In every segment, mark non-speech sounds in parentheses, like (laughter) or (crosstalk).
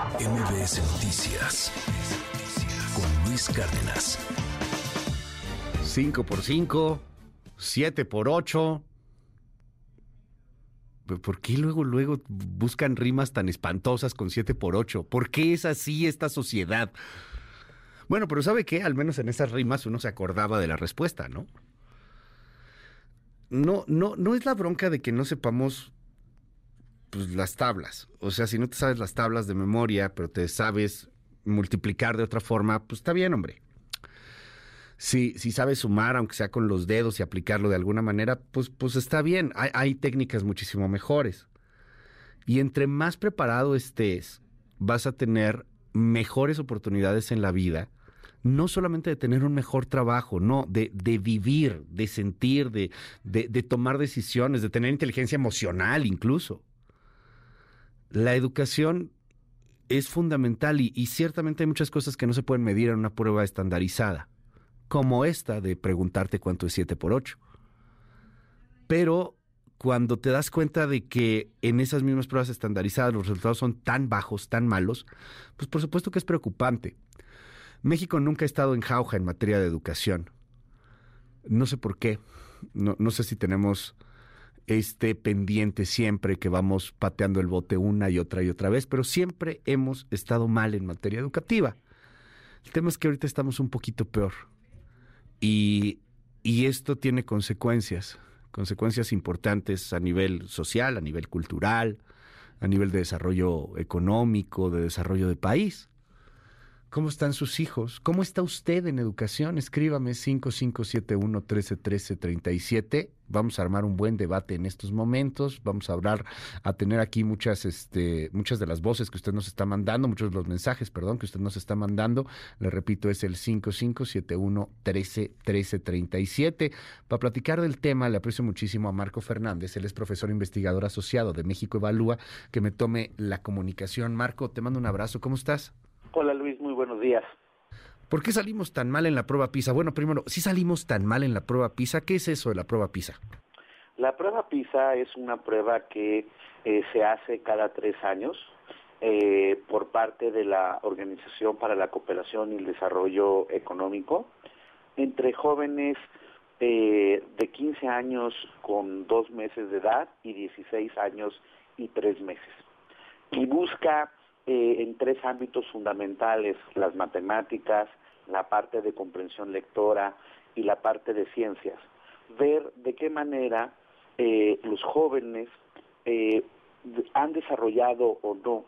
MBS Noticias con Luis Cárdenas. 5 por 5, 7 por 8. ¿Por qué luego, luego buscan rimas tan espantosas con 7 por 8? ¿Por qué es así esta sociedad? Bueno, pero ¿sabe qué? Al menos en esas rimas uno se acordaba de la respuesta, ¿no? No, no, no es la bronca de que no sepamos pues, las tablas. O sea, si no te sabes las tablas de memoria, pero te sabes multiplicar de otra forma, pues está bien, hombre. Si, si sabes sumar, aunque sea con los dedos y aplicarlo de alguna manera, pues, pues está bien. Hay, técnicas muchísimo mejores. Y entre más preparado estés, vas a tener mejores oportunidades en la vida no solamente de tener un mejor trabajo, no, de, de vivir, de sentir, de, de, tomar decisiones, de tener inteligencia emocional incluso la educación es fundamental y, ciertamente hay muchas cosas que no se pueden medir en una prueba estandarizada, como esta de preguntarte cuánto es 7 por 8. Pero cuando te das cuenta de que en esas mismas pruebas estandarizadas los resultados son tan bajos, tan malos, pues por supuesto que es preocupante. México nunca ha estado en jauja en materia de educación. No sé por qué. No sé si tenemos esté pendiente siempre que vamos pateando el bote una y otra y otra vez, pero siempre hemos estado mal en materia educativa. El tema es que ahorita estamos un poquito peor y, y esto tiene consecuencias, consecuencias importantes a nivel social, a nivel cultural, a nivel de desarrollo económico, de desarrollo de país. ¿Cómo están sus hijos? ¿Cómo está usted en educación? Escríbame 5571-131337. Vamos a armar un buen debate en estos momentos. Vamos a hablar, a tener aquí muchas, este, muchas de las voces que usted nos está mandando, muchos de los mensajes, perdón, que usted nos está mandando. Le repito, es el 5571-131337. Para platicar del tema, le aprecio muchísimo a Marco Fernández. Él es profesor investigador asociado de México Evalúa, que me tome la comunicación. Marco, te mando un abrazo. ¿Cómo estás? Hola Luis, muy buenos días. ¿Por qué salimos tan mal en la prueba PISA? Bueno, primero, si salimos tan mal en la prueba PISA, ¿qué es eso de la prueba PISA? La prueba PISA es una prueba que eh, se hace cada tres años eh, por parte de la Organización para la Cooperación y el Desarrollo Económico entre jóvenes eh, de 15 años con dos meses de edad y 16 años y tres meses. Y busca eh, en tres ámbitos fundamentales, las matemáticas, la parte de comprensión lectora y la parte de ciencias. Ver de qué manera eh, los jóvenes eh, han desarrollado o no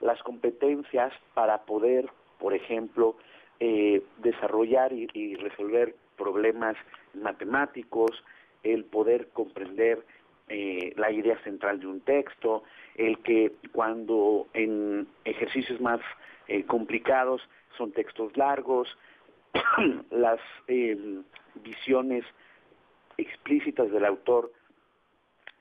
las competencias para poder, por ejemplo, eh, desarrollar y, y resolver problemas matemáticos, el poder comprender eh, la idea central de un texto, el que cuando en ejercicios más eh, complicados son textos largos, (clears throat) las eh, visiones explícitas del autor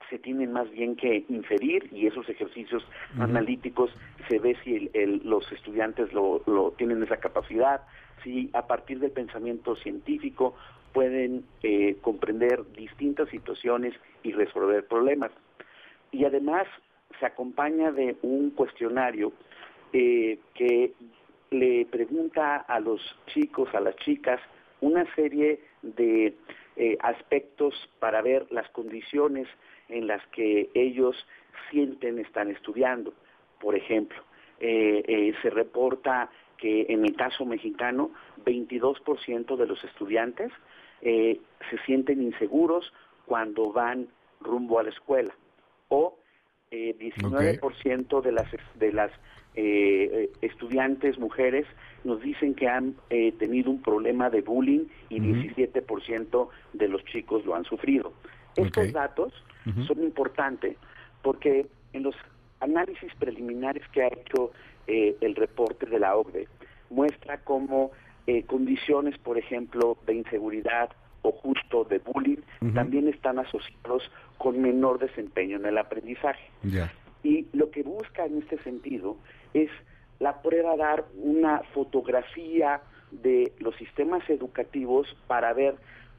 se tienen más bien que inferir y esos ejercicios uh -huh. analíticos se ve si el, el, los estudiantes lo, lo, tienen esa capacidad, si a partir del pensamiento científico pueden eh, comprender distintas situaciones y resolver problemas. Y además se acompaña de un cuestionario eh, que le pregunta a los chicos, a las chicas, una serie de eh, aspectos para ver las condiciones en las que ellos sienten están estudiando. Por ejemplo, se reporta que en el caso mexicano, 22% de los estudiantes eh, se sienten inseguros cuando van rumbo a la escuela o eh, 19% okay. de las de las eh, estudiantes mujeres nos dicen que han eh, tenido un problema de bullying y uh -huh. 17% de los chicos lo han sufrido. Estos okay. datos uh -huh. son importantes porque en los análisis preliminares que ha hecho eh, el reporte de la OCDE muestra cómo eh, condiciones, por ejemplo, de inseguridad o justo de bullying, uh -huh. también están asociados con menor desempeño en el aprendizaje. Yeah. Y lo que busca en este sentido es la prueba dar una fotografía de los sistemas educativos para ver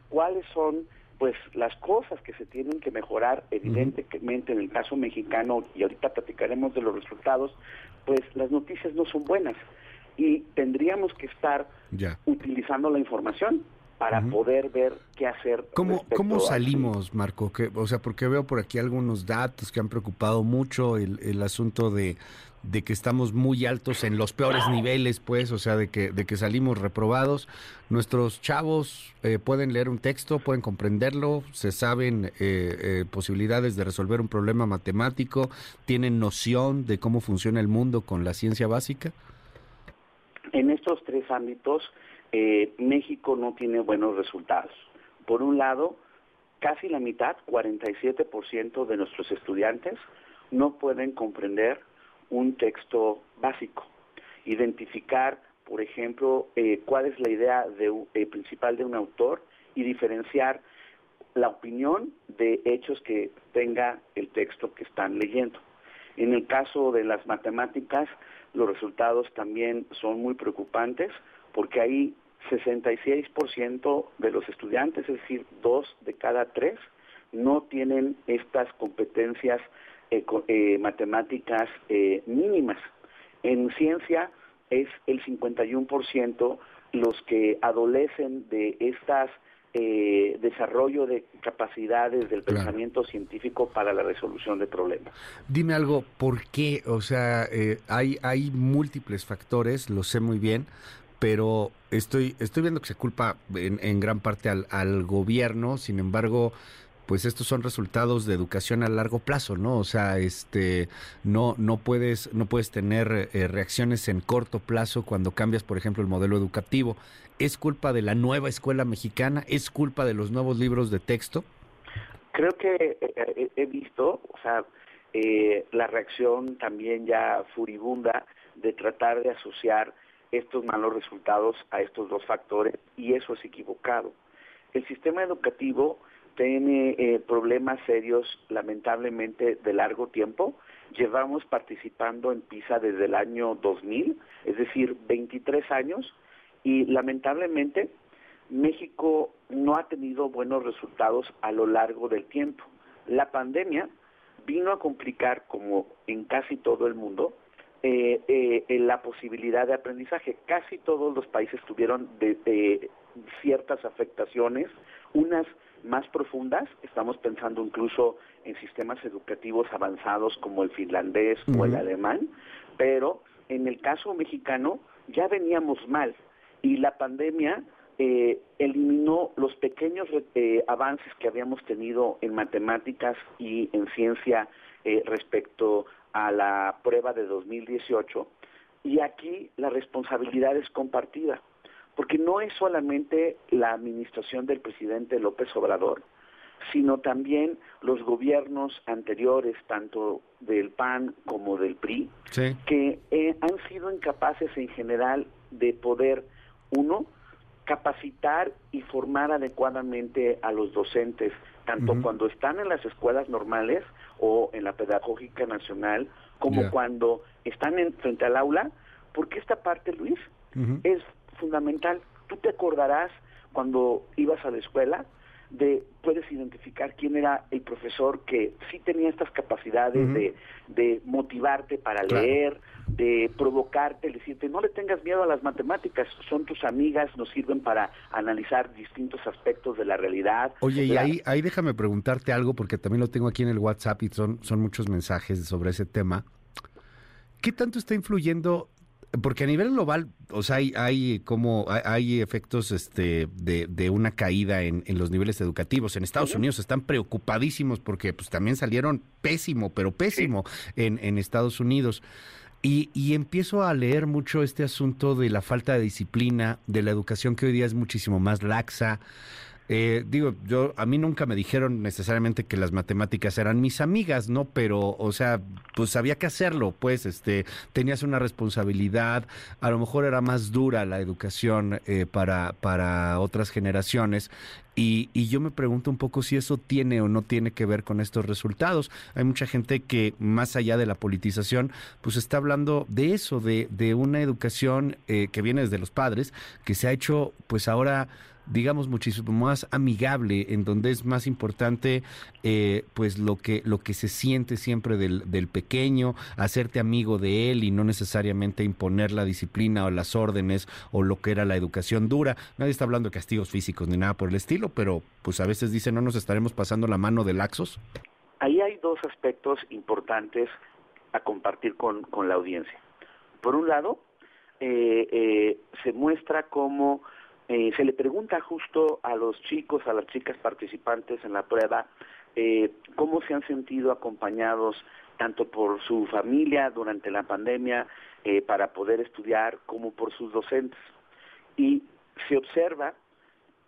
cuáles son pues las cosas que se tienen que mejorar evidentemente uh -huh. en el caso mexicano y ahorita platicaremos de los resultados pues las noticias no son buenas y tendríamos que estar utilizando la información para poder ver qué hacer. ¿Cómo, cómo salimos, Marco? Que, o sea, porque veo por aquí algunos datos que han preocupado mucho el, el asunto de, de que estamos muy altos en los peores niveles, pues, o sea, de que, de que salimos reprobados. Nuestros chavos eh, pueden leer un texto, pueden comprenderlo, se saben eh, eh, posibilidades de resolver un problema matemático, tienen noción de cómo funciona el mundo con la ciencia básica. En estos tres ámbitos, México no tiene buenos resultados. Por un lado, casi la mitad, 47% de nuestros estudiantes, no pueden comprender un texto básico, identificar, por ejemplo, eh, cuál es la idea eh, principal de un autor y diferenciar la opinión de hechos que tenga el texto que están leyendo. En el caso de las matemáticas, los resultados también son muy preocupantes porque hay 66% de los estudiantes, es decir, dos de cada tres, no tienen estas competencias eh, eh, matemáticas eh, mínimas. En ciencia es el 51% los que adolecen de estas desarrollo de capacidades del pensamiento científico para la resolución de problemas. Dime algo, ¿por qué? O sea, hay, hay múltiples factores, lo sé muy bien, pero estoy, estoy viendo que se culpa en, gran parte al, gobierno, sin embargo, pues estos son resultados de educación a largo plazo, ¿no? O sea, este, no, no puedes, no puedes tener eh, reacciones en corto plazo cuando cambias, por ejemplo, el modelo educativo. ¿Es culpa de la nueva escuela mexicana? ¿Es culpa de los nuevos libros de texto? Creo que eh, eh, he visto, o sea, la reacción también ya furibunda de tratar de asociar estos malos resultados a estos dos factores y eso es equivocado. El sistema educativo tiene eh, problemas serios, lamentablemente, de largo tiempo. Llevamos participando en PISA desde el año 2000, es decir, 23 años, y lamentablemente México no ha tenido buenos resultados a lo largo del tiempo. La pandemia vino a complicar, como en casi todo el mundo, eh, eh, la posibilidad de aprendizaje. Casi todos los países tuvieron de, ciertas afectaciones, unas más profundas, estamos pensando incluso en sistemas educativos avanzados como el finlandés o el alemán, pero en el caso mexicano ya veníamos mal y la pandemia eh, eliminó los pequeños eh, avances que habíamos tenido en matemáticas y en ciencia eh, respecto a la prueba de 2018 y aquí la responsabilidad es compartida porque no es solamente la administración del presidente López Obrador, sino también los gobiernos anteriores, tanto del PAN como del PRI, que eh, han sido incapaces en general de poder, uno, capacitar y formar adecuadamente a los docentes, tanto cuando están en las escuelas normales o en la pedagógica nacional, como cuando están en, frente al aula, porque esta parte, Luis, es fundamental. Tú te acordarás cuando ibas a la escuela de puedes identificar quién era el profesor que sí tenía estas capacidades de, de, motivarte para leer, de provocarte, decirte no le tengas miedo a las matemáticas, son tus amigas, nos sirven para analizar distintos aspectos de la realidad. Oye, y ahí, ahí déjame preguntarte algo porque también lo tengo aquí en el WhatsApp y son, son muchos mensajes sobre ese tema. ¿Qué tanto está influyendo porque a nivel global, o sea, hay, hay como hay, efectos este, de, una caída en, los niveles educativos. En Estados Unidos están preocupadísimos porque pues también salieron pésimo, pero pésimo en, en Estados Unidos. Y, y, empiezo a leer mucho este asunto de la falta de disciplina, de la educación que hoy día es muchísimo más laxa. Eh, digo, yo a mí nunca me dijeron necesariamente que las matemáticas eran mis amigas, ¿no? Pero, o sea, pues había que hacerlo, pues, este, tenías una responsabilidad, a lo mejor era más dura la educación eh, para, para otras generaciones Y, y, yo me pregunto un poco si eso tiene o no tiene que ver con estos resultados. Hay mucha gente que, más allá de la politización, pues está hablando de eso, de, de una educación eh, que viene desde los padres, que se ha hecho pues ahora digamos muchísimo más amigable en donde es más importante eh, pues lo que lo que se siente siempre del, del, pequeño hacerte amigo de él y no necesariamente imponer la disciplina o las órdenes o lo que era la educación dura nadie está hablando de castigos físicos ni nada por el estilo pero pues a veces dice no nos estaremos pasando la mano de laxos ahí hay dos aspectos importantes a compartir con, con la audiencia por un lado eh, eh, se muestra cómo eh, se le pregunta justo a los chicos, a las chicas participantes en la prueba, cómo se han sentido acompañados tanto por su familia durante la pandemia para poder estudiar como por sus docentes. Y se observa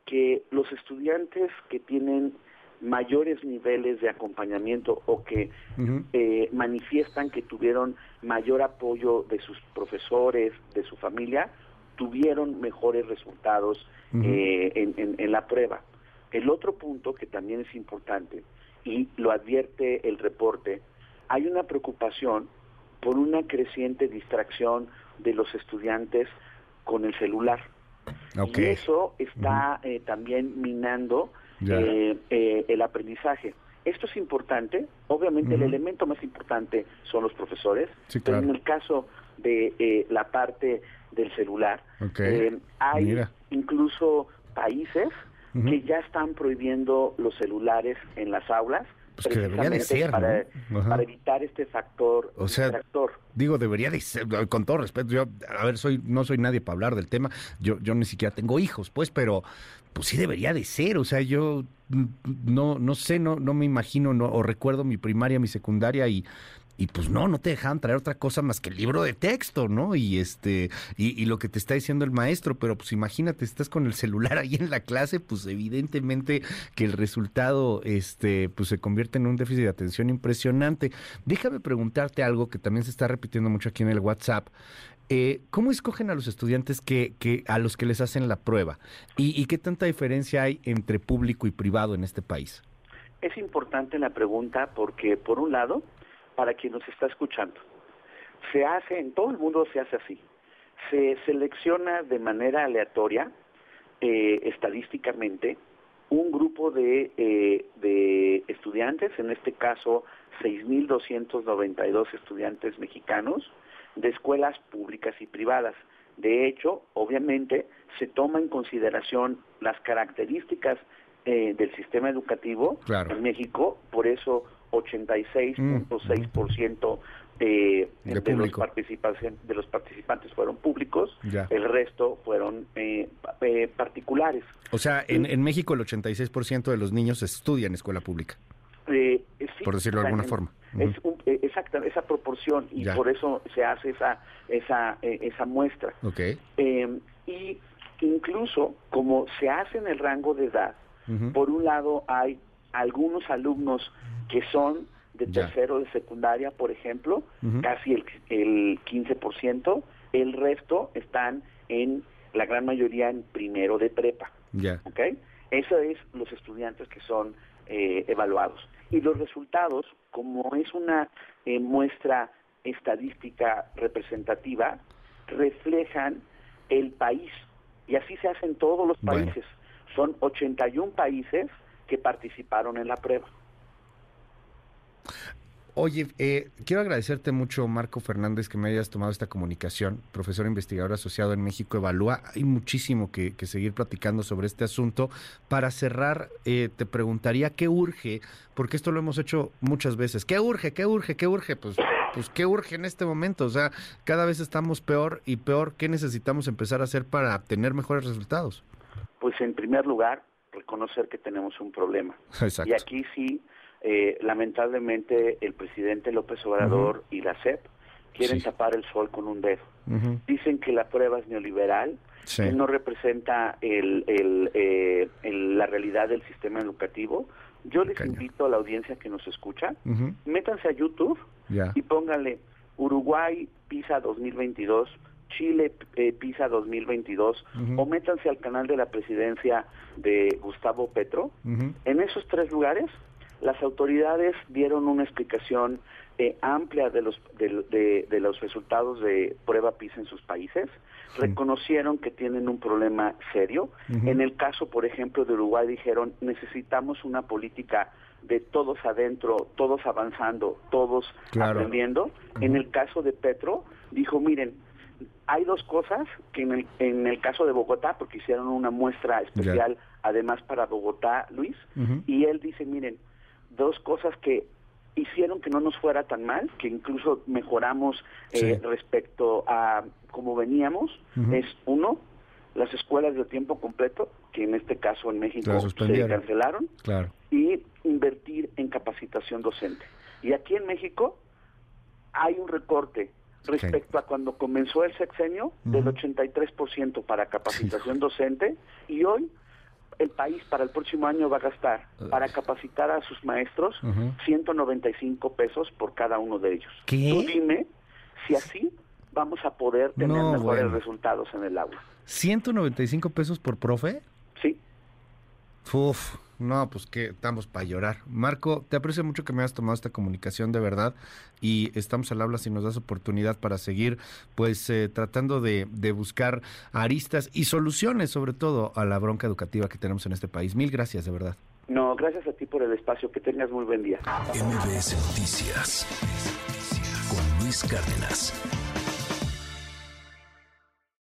que los estudiantes que tienen mayores niveles de acompañamiento o que eh, manifiestan que tuvieron mayor apoyo de sus profesores, de su familia, tuvieron mejores resultados eh, en, la prueba. El otro punto que también es importante, y lo advierte el reporte, hay una preocupación por una creciente distracción de los estudiantes con el celular. Y eso está eh, también minando eh, el aprendizaje. Esto es importante, obviamente el elemento más importante son los profesores, pero en el caso de la parte del celular. Eh, hay incluso países que ya están prohibiendo los celulares en las aulas. Pues que debería de ser, para, para, evitar este factor o sea, Digo, debería de ser, con todo respeto, yo, a ver, soy no soy nadie para hablar del tema, yo, yo ni siquiera tengo hijos, pues, pero pues sí debería de ser, o sea, yo no, no sé, no, no me imagino, no, o recuerdo mi primaria, mi secundaria y y pues no, no te dejaban traer otra cosa más que el libro de texto, ¿no? Y este, y, lo que te está diciendo el maestro, pero pues imagínate, estás con el celular (laughs) ahí en la clase, pues evidentemente que el resultado, este, pues se convierte en un déficit de atención impresionante. Déjame preguntarte algo que también se está repitiendo mucho aquí en el WhatsApp. Eh, ¿Cómo escogen a los estudiantes que, que, a los que les hacen la prueba? ¿Y, ¿Y qué tanta diferencia hay entre público y privado en este país? Es importante la pregunta porque, por un lado, para quien nos está escuchando. Se hace, en todo el mundo se hace así. Se selecciona de manera aleatoria, eh, estadísticamente, un grupo de, eh, de estudiantes, en este caso 6.292 estudiantes mexicanos, de escuelas públicas y privadas. De hecho, obviamente, se toma en consideración las características eh, del sistema educativo en México, por eso 86.6% de, de, de, los participantes, de los participantes fueron públicos, el resto fueron eh, eh, particulares. O sea, en, en México el 86% de los niños estudian en escuela pública. Eh, por decirlo de alguna forma. Es exacta esa proporción y por eso se hace esa esa esa muestra. Okay. y incluso como se hace en el rango de edad, por un lado hay algunos alumnos que son de tercero de secundaria, por ejemplo, casi el, el 15%, el resto están en, la gran mayoría en primero de prepa. Ya. ¿Ok? Eso es los estudiantes que son eh, evaluados. Y los resultados, como es una eh, muestra estadística representativa, reflejan el país. Y así se hace en todos los países. Son 81 países que participaron en la prueba. Oye, eh, quiero agradecerte mucho, Marco Fernández, que me hayas tomado esta comunicación, profesor investigador asociado en México Evalúa. Hay muchísimo que, seguir platicando sobre este asunto. Para cerrar, eh, te preguntaría qué urge, porque esto lo hemos hecho muchas veces. ¿Qué urge? ¿Qué urge? ¿Qué urge? Pues, pues ¿qué urge en este momento? O sea, cada vez estamos peor y peor. ¿Qué necesitamos empezar a hacer para obtener mejores resultados? Pues en primer lugar, reconocer que tenemos un problema. Exacto. Y aquí sí eh, lamentablemente el presidente López Obrador y la CEP quieren tapar el sol con un dedo. Dicen que la prueba es neoliberal, no representa el, eh, el, la realidad del sistema educativo. Yo les invito a la audiencia que nos escucha, métanse a YouTube y pónganle Uruguay PISA 2022, Chile eh, PISA 2022, o métanse al canal de la presidencia de Gustavo Petro. En esos tres lugares, las autoridades dieron una explicación eh, amplia de los, de, de, los resultados de prueba PISA en sus países, reconocieron que tienen un problema serio. En el caso, por ejemplo, de Uruguay dijeron, necesitamos una política de todos adentro, todos avanzando, todos aprendiendo. En el caso de Petro, dijo, miren, hay dos cosas que en el, en el caso de Bogotá, porque hicieron una muestra especial además para Bogotá, Luis, y él dice, miren, dos cosas que hicieron que no nos fuera tan mal, que incluso mejoramos eh, respecto a cómo veníamos, es uno, las escuelas de tiempo completo, que en este caso en México se cancelaron, claro. y invertir en capacitación docente. Y aquí en México hay un recorte respecto a cuando comenzó el sexenio del 83% para capacitación docente y hoy el país para el próximo año va a gastar para capacitar a sus maestros 195 pesos por cada uno de ellos. ¿Qué? Tú dime si así vamos a poder tener mejores resultados en el aula. ¿195 pesos por profe? Sí. Uf, no, pues que estamos para llorar. Marco, te aprecio mucho que me hayas tomado esta comunicación de verdad y estamos al habla si nos das oportunidad para seguir pues eh, tratando de, de, buscar aristas y soluciones sobre todo a la bronca educativa que tenemos en este país. Mil gracias, de verdad. No, gracias a ti por el espacio. Que tengas muy buen día. MBS Noticias con Luis Cárdenas.